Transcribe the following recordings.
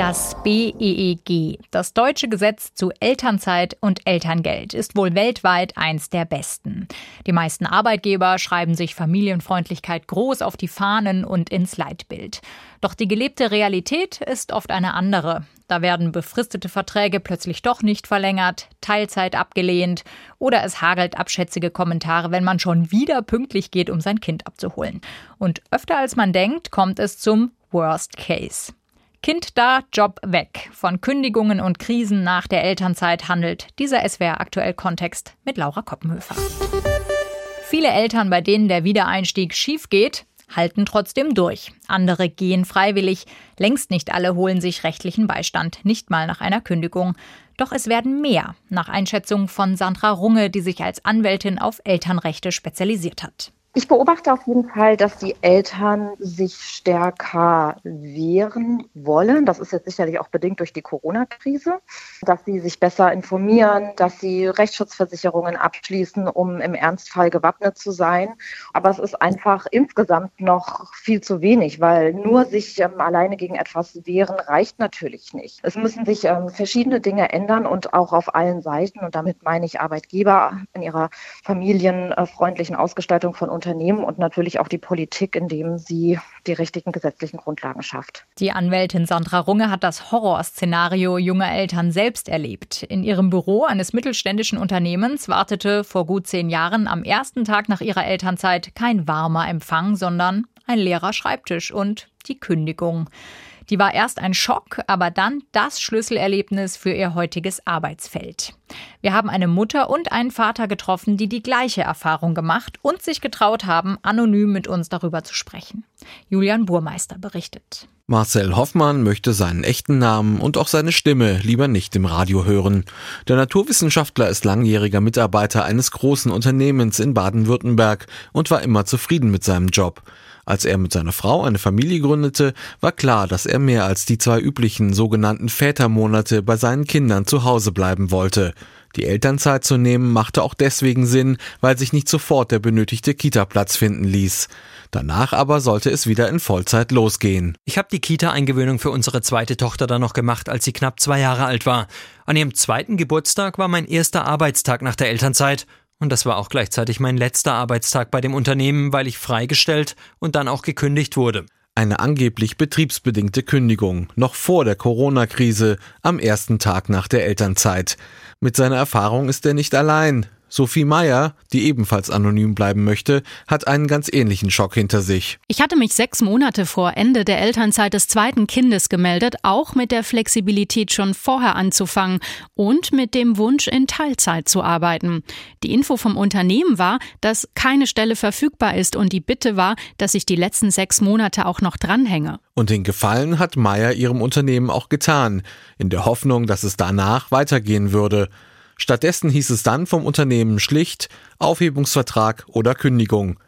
Das BEEG, das deutsche Gesetz zu Elternzeit und Elterngeld, ist wohl weltweit eins der besten. Die meisten Arbeitgeber schreiben sich Familienfreundlichkeit groß auf die Fahnen und ins Leitbild. Doch die gelebte Realität ist oft eine andere. Da werden befristete Verträge plötzlich doch nicht verlängert, Teilzeit abgelehnt oder es hagelt abschätzige Kommentare, wenn man schon wieder pünktlich geht, um sein Kind abzuholen. Und öfter als man denkt, kommt es zum Worst Case. Kind da, Job weg. Von Kündigungen und Krisen nach der Elternzeit handelt dieser SWR aktuell Kontext mit Laura Koppenhöfer. Viele Eltern, bei denen der Wiedereinstieg schief geht, halten trotzdem durch. Andere gehen freiwillig. Längst nicht alle holen sich rechtlichen Beistand, nicht mal nach einer Kündigung. Doch es werden mehr, nach Einschätzung von Sandra Runge, die sich als Anwältin auf Elternrechte spezialisiert hat. Ich beobachte auf jeden Fall, dass die Eltern sich stärker wehren wollen. Das ist jetzt sicherlich auch bedingt durch die Corona-Krise, dass sie sich besser informieren, dass sie Rechtsschutzversicherungen abschließen, um im Ernstfall gewappnet zu sein. Aber es ist einfach insgesamt noch viel zu wenig, weil nur sich ähm, alleine gegen etwas wehren reicht natürlich nicht. Es müssen sich ähm, verschiedene Dinge ändern und auch auf allen Seiten. Und damit meine ich Arbeitgeber in ihrer familienfreundlichen Ausgestaltung von Unternehmen und natürlich auch die Politik, indem sie die richtigen gesetzlichen Grundlagen schafft. Die Anwältin Sandra Runge hat das Horrorszenario junger Eltern selbst erlebt. In ihrem Büro eines mittelständischen Unternehmens wartete vor gut zehn Jahren am ersten Tag nach ihrer Elternzeit kein warmer Empfang, sondern ein leerer Schreibtisch und die Kündigung. Die war erst ein Schock, aber dann das Schlüsselerlebnis für ihr heutiges Arbeitsfeld. Wir haben eine Mutter und einen Vater getroffen, die die gleiche Erfahrung gemacht und sich getraut haben, anonym mit uns darüber zu sprechen. Julian Burmeister berichtet. Marcel Hoffmann möchte seinen echten Namen und auch seine Stimme lieber nicht im Radio hören. Der Naturwissenschaftler ist langjähriger Mitarbeiter eines großen Unternehmens in Baden-Württemberg und war immer zufrieden mit seinem Job. Als er mit seiner Frau eine Familie gründete, war klar, dass er mehr als die zwei üblichen sogenannten Vätermonate bei seinen Kindern zu Hause bleiben wollte. Die Elternzeit zu nehmen machte auch deswegen Sinn, weil sich nicht sofort der benötigte Kita-Platz finden ließ. Danach aber sollte es wieder in Vollzeit losgehen. Ich habe die Kita-Eingewöhnung für unsere zweite Tochter dann noch gemacht, als sie knapp zwei Jahre alt war. An ihrem zweiten Geburtstag war mein erster Arbeitstag nach der Elternzeit und das war auch gleichzeitig mein letzter Arbeitstag bei dem Unternehmen, weil ich freigestellt und dann auch gekündigt wurde. Eine angeblich betriebsbedingte Kündigung, noch vor der Corona-Krise, am ersten Tag nach der Elternzeit. Mit seiner Erfahrung ist er nicht allein. Sophie Meyer, die ebenfalls anonym bleiben möchte, hat einen ganz ähnlichen Schock hinter sich. Ich hatte mich sechs Monate vor Ende der Elternzeit des zweiten Kindes gemeldet, auch mit der Flexibilität schon vorher anzufangen und mit dem Wunsch, in Teilzeit zu arbeiten. Die Info vom Unternehmen war, dass keine Stelle verfügbar ist und die Bitte war, dass ich die letzten sechs Monate auch noch dranhänge. Und den Gefallen hat Meyer ihrem Unternehmen auch getan, in der Hoffnung, dass es danach weitergehen würde. Stattdessen hieß es dann vom Unternehmen schlicht Aufhebungsvertrag oder Kündigung.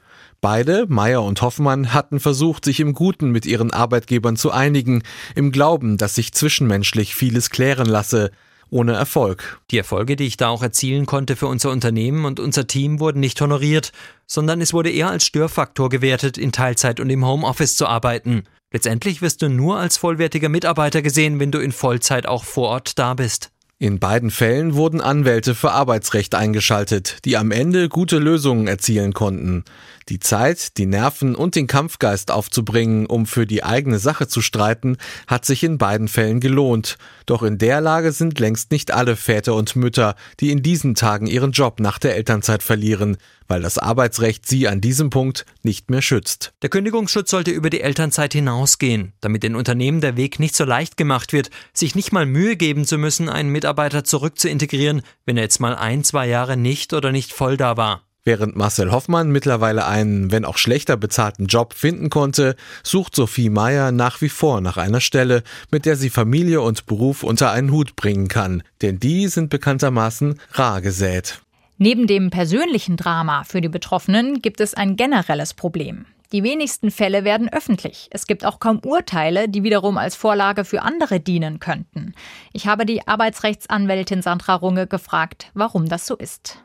Beide, Meyer und Hoffmann, hatten versucht, sich im Guten mit ihren Arbeitgebern zu einigen, im Glauben, dass sich zwischenmenschlich vieles klären lasse, ohne Erfolg. Die Erfolge, die ich da auch erzielen konnte für unser Unternehmen und unser Team, wurden nicht honoriert, sondern es wurde eher als Störfaktor gewertet, in Teilzeit und im Homeoffice zu arbeiten. Letztendlich wirst du nur als vollwertiger Mitarbeiter gesehen, wenn du in Vollzeit auch vor Ort da bist. In beiden Fällen wurden Anwälte für Arbeitsrecht eingeschaltet, die am Ende gute Lösungen erzielen konnten. Die Zeit, die Nerven und den Kampfgeist aufzubringen, um für die eigene Sache zu streiten, hat sich in beiden Fällen gelohnt. Doch in der Lage sind längst nicht alle Väter und Mütter, die in diesen Tagen ihren Job nach der Elternzeit verlieren, weil das Arbeitsrecht sie an diesem Punkt nicht mehr schützt. Der Kündigungsschutz sollte über die Elternzeit hinausgehen, damit den Unternehmen der Weg nicht so leicht gemacht wird, sich nicht mal Mühe geben zu müssen, einen Mitarbeiter zurück zu integrieren, wenn er jetzt mal ein, zwei Jahre nicht oder nicht voll da war. Während Marcel Hoffmann mittlerweile einen, wenn auch schlechter bezahlten Job finden konnte, sucht Sophie Meyer nach wie vor nach einer Stelle, mit der sie Familie und Beruf unter einen Hut bringen kann, denn die sind bekanntermaßen rar gesät. Neben dem persönlichen Drama für die Betroffenen gibt es ein generelles Problem. Die wenigsten Fälle werden öffentlich. Es gibt auch kaum Urteile, die wiederum als Vorlage für andere dienen könnten. Ich habe die Arbeitsrechtsanwältin Sandra Runge gefragt, warum das so ist.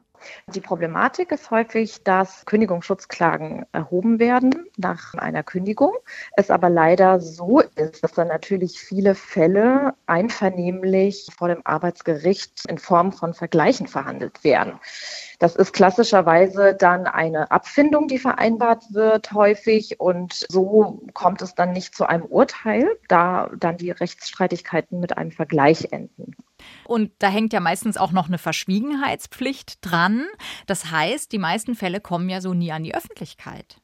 Die Problematik ist häufig, dass Kündigungsschutzklagen erhoben werden nach einer Kündigung. Es aber leider so ist, dass dann natürlich viele Fälle einvernehmlich vor dem Arbeitsgericht in Form von Vergleichen verhandelt werden. Das ist klassischerweise dann eine Abfindung, die vereinbart wird häufig und so kommt es dann nicht zu einem Urteil, da dann die Rechtsstreitigkeiten mit einem Vergleich enden. Und da hängt ja meistens auch noch eine Verschwiegenheitspflicht dran. Das heißt, die meisten Fälle kommen ja so nie an die Öffentlichkeit.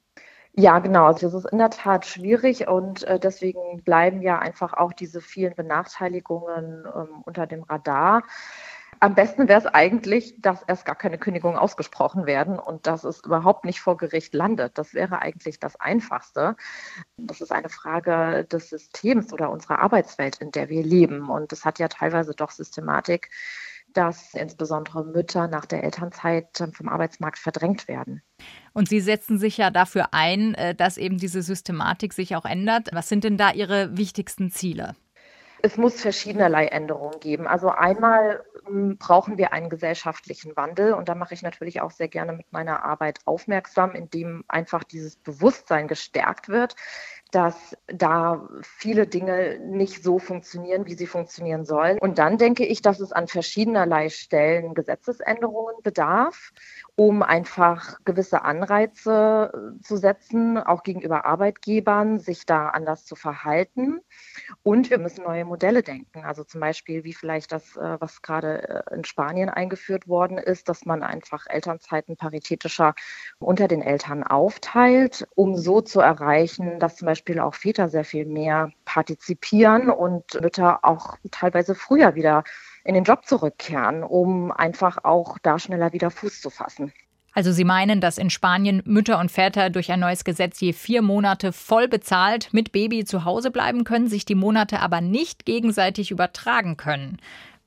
Ja, genau. Also das ist in der Tat schwierig und äh, deswegen bleiben ja einfach auch diese vielen Benachteiligungen ähm, unter dem Radar. Am besten wäre es eigentlich, dass erst gar keine Kündigungen ausgesprochen werden und dass es überhaupt nicht vor Gericht landet. Das wäre eigentlich das Einfachste. Das ist eine Frage des Systems oder unserer Arbeitswelt, in der wir leben. Und es hat ja teilweise doch Systematik, dass insbesondere Mütter nach der Elternzeit vom Arbeitsmarkt verdrängt werden. Und Sie setzen sich ja dafür ein, äh, dass eben diese Systematik sich auch ändert. Was sind denn da Ihre wichtigsten Ziele? Es muss verschiedenerlei Änderungen geben. Also einmal hm, brauchen wir einen gesellschaftlichen Wandel und da mache ich natürlich auch sehr gerne mit meiner Arbeit aufmerksam, indem einfach dieses Bewusstsein gestärkt wird, dass da viele Dinge nicht so funktionieren, wie sie funktionieren sollen. Und dann denke ich, dass es an verschiedenerlei Stellen Gesetzesänderungen bedarf um einfach gewisse Anreize äh, zu setzen, auch gegenüber Arbeitgebern, sich da anders zu verhalten. Und wir müssen neue Modelle denken. Also zum Beispiel, wie vielleicht das, äh, was gerade äh, in Spanien eingeführt worden ist, dass man einfach Elternzeiten paritätischer unter den Eltern aufteilt, um so zu erreichen, dass zum Beispiel auch Väter sehr viel mehr partizipieren und Mütter auch teilweise früher wieder in den Job zurückkehren, um einfach auch da schneller wieder Fuß zu fassen. Also Sie meinen, dass in Spanien Mütter und Väter durch ein neues Gesetz je vier Monate voll bezahlt mit Baby zu Hause bleiben können, sich die Monate aber nicht gegenseitig übertragen können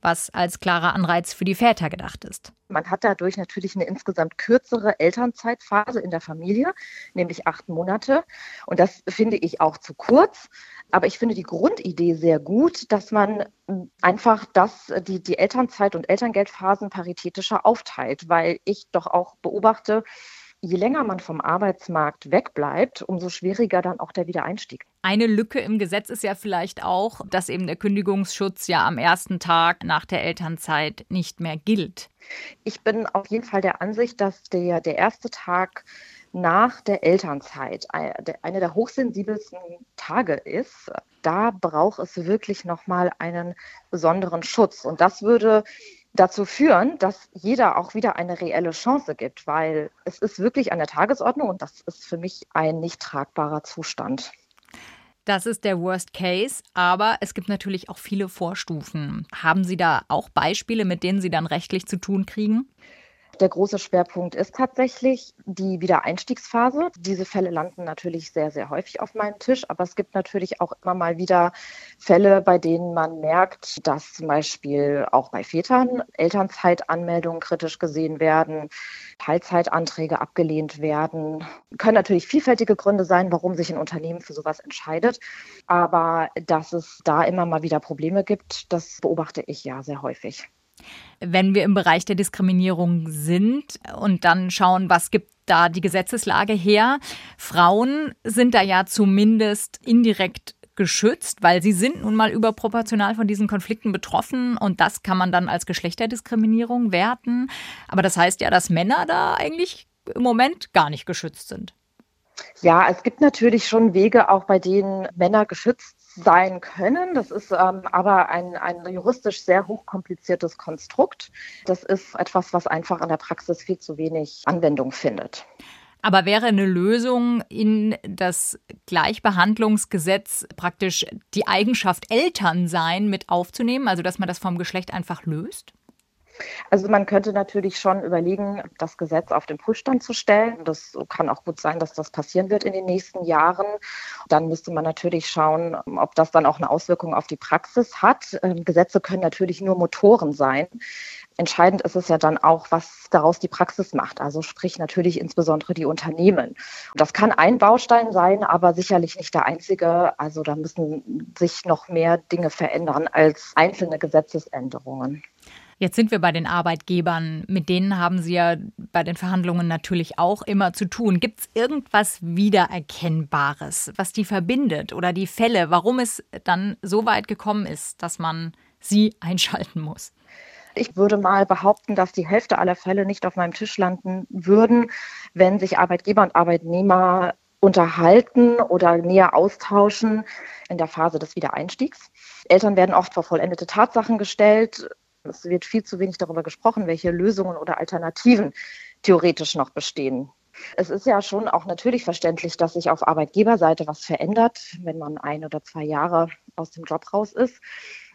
was als klarer Anreiz für die Väter gedacht ist. Man hat dadurch natürlich eine insgesamt kürzere Elternzeitphase in der Familie, nämlich acht Monate. Und das finde ich auch zu kurz. Aber ich finde die Grundidee sehr gut, dass man einfach das, die, die Elternzeit und Elterngeldphasen paritätischer aufteilt, weil ich doch auch beobachte, je länger man vom Arbeitsmarkt wegbleibt, umso schwieriger dann auch der Wiedereinstieg. Eine Lücke im Gesetz ist ja vielleicht auch, dass eben der Kündigungsschutz ja am ersten Tag nach der Elternzeit nicht mehr gilt. Ich bin auf jeden Fall der Ansicht, dass der, der erste Tag nach der Elternzeit einer der hochsensibelsten Tage ist, da braucht es wirklich nochmal einen besonderen Schutz. Und das würde dazu führen, dass jeder auch wieder eine reelle Chance gibt, weil es ist wirklich an der Tagesordnung und das ist für mich ein nicht tragbarer Zustand. Das ist der Worst Case, aber es gibt natürlich auch viele Vorstufen. Haben Sie da auch Beispiele, mit denen Sie dann rechtlich zu tun kriegen? Der große Schwerpunkt ist tatsächlich die Wiedereinstiegsphase. Diese Fälle landen natürlich sehr, sehr häufig auf meinem Tisch, aber es gibt natürlich auch immer mal wieder Fälle, bei denen man merkt, dass zum Beispiel auch bei Vätern Elternzeitanmeldungen kritisch gesehen werden, Teilzeitanträge abgelehnt werden. Können natürlich vielfältige Gründe sein, warum sich ein Unternehmen für sowas entscheidet, aber dass es da immer mal wieder Probleme gibt, das beobachte ich ja sehr häufig. Wenn wir im Bereich der Diskriminierung sind und dann schauen, was gibt da die Gesetzeslage her. Frauen sind da ja zumindest indirekt geschützt, weil sie sind nun mal überproportional von diesen Konflikten betroffen und das kann man dann als Geschlechterdiskriminierung werten. Aber das heißt ja, dass Männer da eigentlich im Moment gar nicht geschützt sind. Ja, es gibt natürlich schon Wege, auch bei denen Männer geschützt sein können. Das ist ähm, aber ein, ein juristisch sehr hochkompliziertes Konstrukt. Das ist etwas, was einfach in der Praxis viel zu wenig Anwendung findet. Aber wäre eine Lösung in das Gleichbehandlungsgesetz praktisch die Eigenschaft Eltern sein mit aufzunehmen, also dass man das vom Geschlecht einfach löst? Also man könnte natürlich schon überlegen, das Gesetz auf den Prüfstand zu stellen. Das kann auch gut sein, dass das passieren wird in den nächsten Jahren. Dann müsste man natürlich schauen, ob das dann auch eine Auswirkung auf die Praxis hat. Ähm, Gesetze können natürlich nur Motoren sein. Entscheidend ist es ja dann auch, was daraus die Praxis macht. Also sprich natürlich insbesondere die Unternehmen. Das kann ein Baustein sein, aber sicherlich nicht der einzige. Also da müssen sich noch mehr Dinge verändern als einzelne Gesetzesänderungen. Jetzt sind wir bei den Arbeitgebern. Mit denen haben Sie ja bei den Verhandlungen natürlich auch immer zu tun. Gibt es irgendwas Wiedererkennbares, was die verbindet oder die Fälle, warum es dann so weit gekommen ist, dass man sie einschalten muss? Ich würde mal behaupten, dass die Hälfte aller Fälle nicht auf meinem Tisch landen würden, wenn sich Arbeitgeber und Arbeitnehmer unterhalten oder näher austauschen in der Phase des Wiedereinstiegs. Eltern werden oft vor vollendete Tatsachen gestellt. Es wird viel zu wenig darüber gesprochen, welche Lösungen oder Alternativen theoretisch noch bestehen. Es ist ja schon auch natürlich verständlich, dass sich auf Arbeitgeberseite was verändert, wenn man ein oder zwei Jahre aus dem Job raus ist.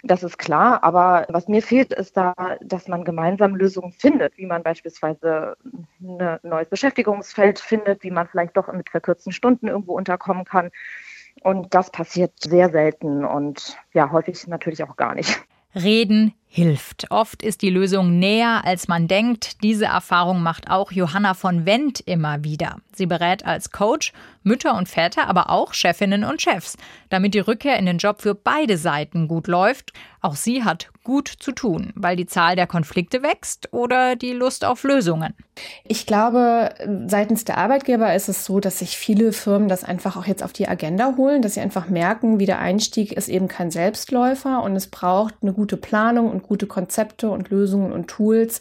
Das ist klar, aber was mir fehlt, ist da, dass man gemeinsam Lösungen findet, wie man beispielsweise ein neues Beschäftigungsfeld findet, wie man vielleicht doch mit verkürzten Stunden irgendwo unterkommen kann. Und das passiert sehr selten und ja, häufig natürlich auch gar nicht. Reden hilft. Oft ist die Lösung näher, als man denkt. Diese Erfahrung macht auch Johanna von Wendt immer wieder. Sie berät als Coach Mütter und Väter, aber auch Chefinnen und Chefs, damit die Rückkehr in den Job für beide Seiten gut läuft. Auch sie hat gut zu tun, weil die Zahl der Konflikte wächst oder die Lust auf Lösungen. Ich glaube, seitens der Arbeitgeber ist es so, dass sich viele Firmen das einfach auch jetzt auf die Agenda holen, dass sie einfach merken, wie der Einstieg ist eben kein Selbstläufer und es braucht eine gute Planung und gute Konzepte und Lösungen und Tools,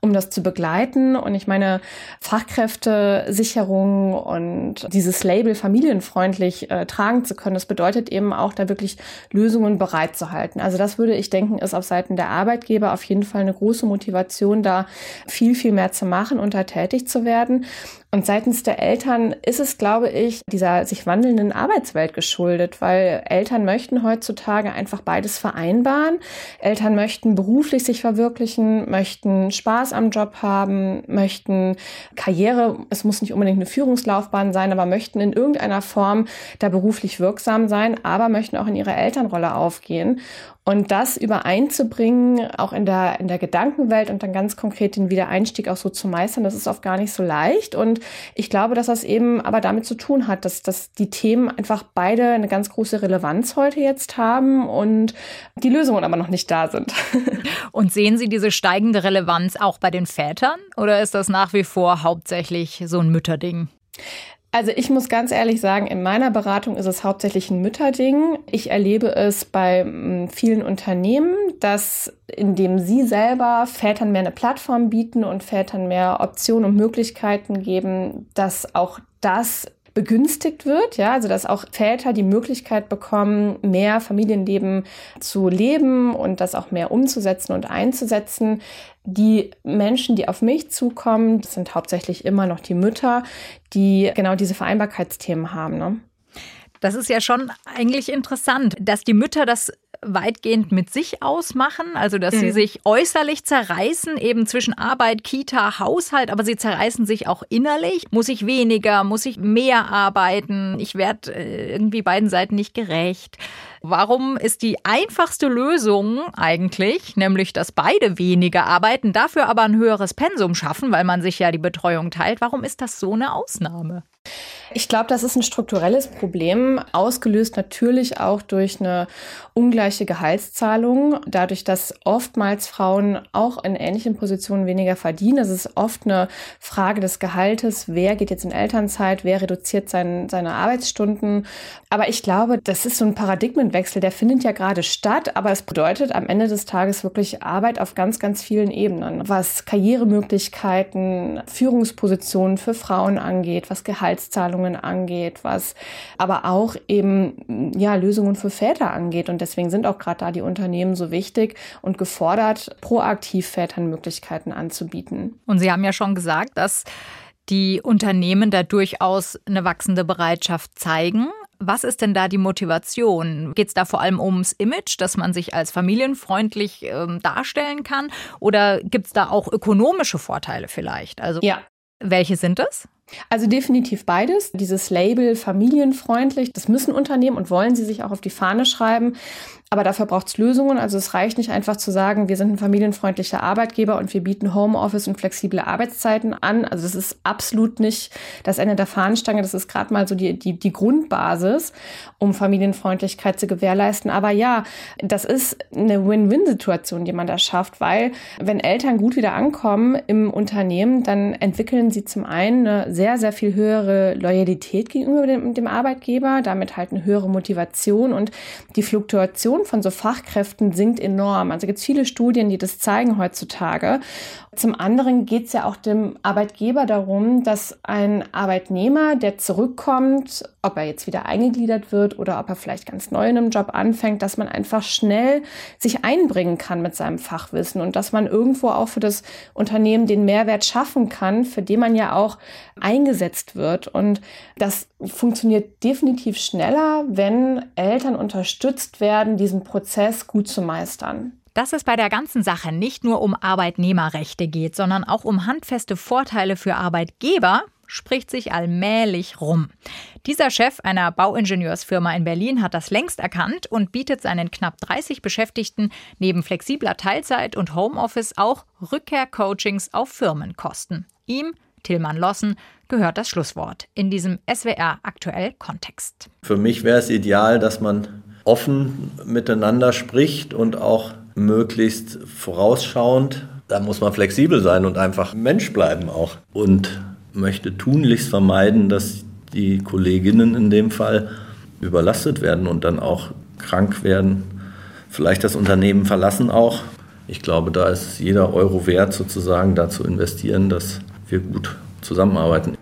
um das zu begleiten. Und ich meine, Fachkräftesicherung und dieses Label familienfreundlich äh, tragen zu können, das bedeutet eben auch, da wirklich Lösungen bereitzuhalten. Also das würde ich denken, ist auf Seiten der Arbeitgeber auf jeden Fall eine große Motivation, da viel, viel mehr zu machen und da tätig zu werden. Und seitens der Eltern ist es, glaube ich, dieser sich wandelnden Arbeitswelt geschuldet, weil Eltern möchten heutzutage einfach beides vereinbaren. Eltern möchten beruflich sich verwirklichen, möchten Spaß am Job haben, möchten Karriere, es muss nicht unbedingt eine Führungslaufbahn sein, aber möchten in irgendeiner Form da beruflich wirksam sein, aber möchten auch in ihrer Elternrolle aufgehen. Und das übereinzubringen, auch in der, in der Gedankenwelt und dann ganz konkret den Wiedereinstieg auch so zu meistern, das ist oft gar nicht so leicht. Und ich glaube, dass das eben aber damit zu tun hat, dass, dass die Themen einfach beide eine ganz große Relevanz heute jetzt haben und die Lösungen aber noch nicht da sind. Und sehen Sie diese steigende Relevanz auch bei den Vätern oder ist das nach wie vor hauptsächlich so ein Mütterding? Also ich muss ganz ehrlich sagen, in meiner Beratung ist es hauptsächlich ein Mütterding. Ich erlebe es bei mm, vielen Unternehmen, dass indem sie selber Vätern mehr eine Plattform bieten und Vätern mehr Optionen und Möglichkeiten geben, dass auch das begünstigt wird, ja, also dass auch Väter die Möglichkeit bekommen, mehr Familienleben zu leben und das auch mehr umzusetzen und einzusetzen. Die Menschen, die auf mich zukommen, das sind hauptsächlich immer noch die Mütter, die genau diese Vereinbarkeitsthemen haben. Ne? Das ist ja schon eigentlich interessant, dass die Mütter das weitgehend mit sich ausmachen, also dass mhm. sie sich äußerlich zerreißen, eben zwischen Arbeit, Kita, Haushalt, aber sie zerreißen sich auch innerlich. Muss ich weniger, muss ich mehr arbeiten? Ich werde äh, irgendwie beiden Seiten nicht gerecht. Warum ist die einfachste Lösung eigentlich, nämlich dass beide weniger arbeiten, dafür aber ein höheres Pensum schaffen, weil man sich ja die Betreuung teilt, warum ist das so eine Ausnahme? Ich glaube, das ist ein strukturelles Problem, ausgelöst natürlich auch durch eine ungleiche Gehaltszahlung, dadurch, dass oftmals Frauen auch in ähnlichen Positionen weniger verdienen. Es ist oft eine Frage des Gehaltes, wer geht jetzt in Elternzeit, wer reduziert sein, seine Arbeitsstunden. Aber ich glaube, das ist so ein Paradigmenwechsel, der findet ja gerade statt, aber es bedeutet am Ende des Tages wirklich Arbeit auf ganz, ganz vielen Ebenen, was Karrieremöglichkeiten, Führungspositionen für Frauen angeht, was Gehaltszahlungen Lösungen angeht, was aber auch eben ja Lösungen für Väter angeht. Und deswegen sind auch gerade da die Unternehmen so wichtig und gefordert, proaktiv Vätern Möglichkeiten anzubieten. Und Sie haben ja schon gesagt, dass die Unternehmen da durchaus eine wachsende Bereitschaft zeigen. Was ist denn da die Motivation? Geht es da vor allem ums Image, dass man sich als familienfreundlich ähm, darstellen kann? Oder gibt es da auch ökonomische Vorteile vielleicht? Also ja. welche sind das? Also definitiv beides. Dieses Label familienfreundlich, das müssen Unternehmen und wollen sie sich auch auf die Fahne schreiben. Aber dafür braucht es Lösungen. Also es reicht nicht einfach zu sagen, wir sind ein familienfreundlicher Arbeitgeber und wir bieten Homeoffice und flexible Arbeitszeiten an. Also das ist absolut nicht das Ende der Fahnenstange. Das ist gerade mal so die, die, die Grundbasis, um Familienfreundlichkeit zu gewährleisten. Aber ja, das ist eine Win-Win-Situation, die man da schafft, weil wenn Eltern gut wieder ankommen im Unternehmen, dann entwickeln sie zum einen eine sehr, sehr viel höhere Loyalität gegenüber dem, dem Arbeitgeber, damit halt eine höhere Motivation und die Fluktuation von so Fachkräften sinkt enorm. Also gibt es viele Studien, die das zeigen heutzutage. Zum anderen geht es ja auch dem Arbeitgeber darum, dass ein Arbeitnehmer, der zurückkommt, ob er jetzt wieder eingegliedert wird oder ob er vielleicht ganz neu in einem Job anfängt, dass man einfach schnell sich einbringen kann mit seinem Fachwissen und dass man irgendwo auch für das Unternehmen den Mehrwert schaffen kann, für den man ja auch eingesetzt wird. Und das funktioniert definitiv schneller, wenn Eltern unterstützt werden, diesen Prozess gut zu meistern. Dass es bei der ganzen Sache nicht nur um Arbeitnehmerrechte geht, sondern auch um handfeste Vorteile für Arbeitgeber, spricht sich allmählich rum. Dieser Chef einer Bauingenieursfirma in Berlin hat das längst erkannt und bietet seinen knapp 30 Beschäftigten neben flexibler Teilzeit und Homeoffice auch Rückkehrcoachings auf Firmenkosten. Ihm, Tillmann Lossen, gehört das Schlusswort in diesem SWR aktuell Kontext. Für mich wäre es ideal, dass man offen miteinander spricht und auch möglichst vorausschauend. Da muss man flexibel sein und einfach Mensch bleiben auch. Und möchte tunlichst vermeiden, dass die Kolleginnen in dem Fall überlastet werden und dann auch krank werden, vielleicht das Unternehmen verlassen auch. Ich glaube, da ist jeder Euro wert, sozusagen da zu investieren, dass wir gut zusammenarbeiten.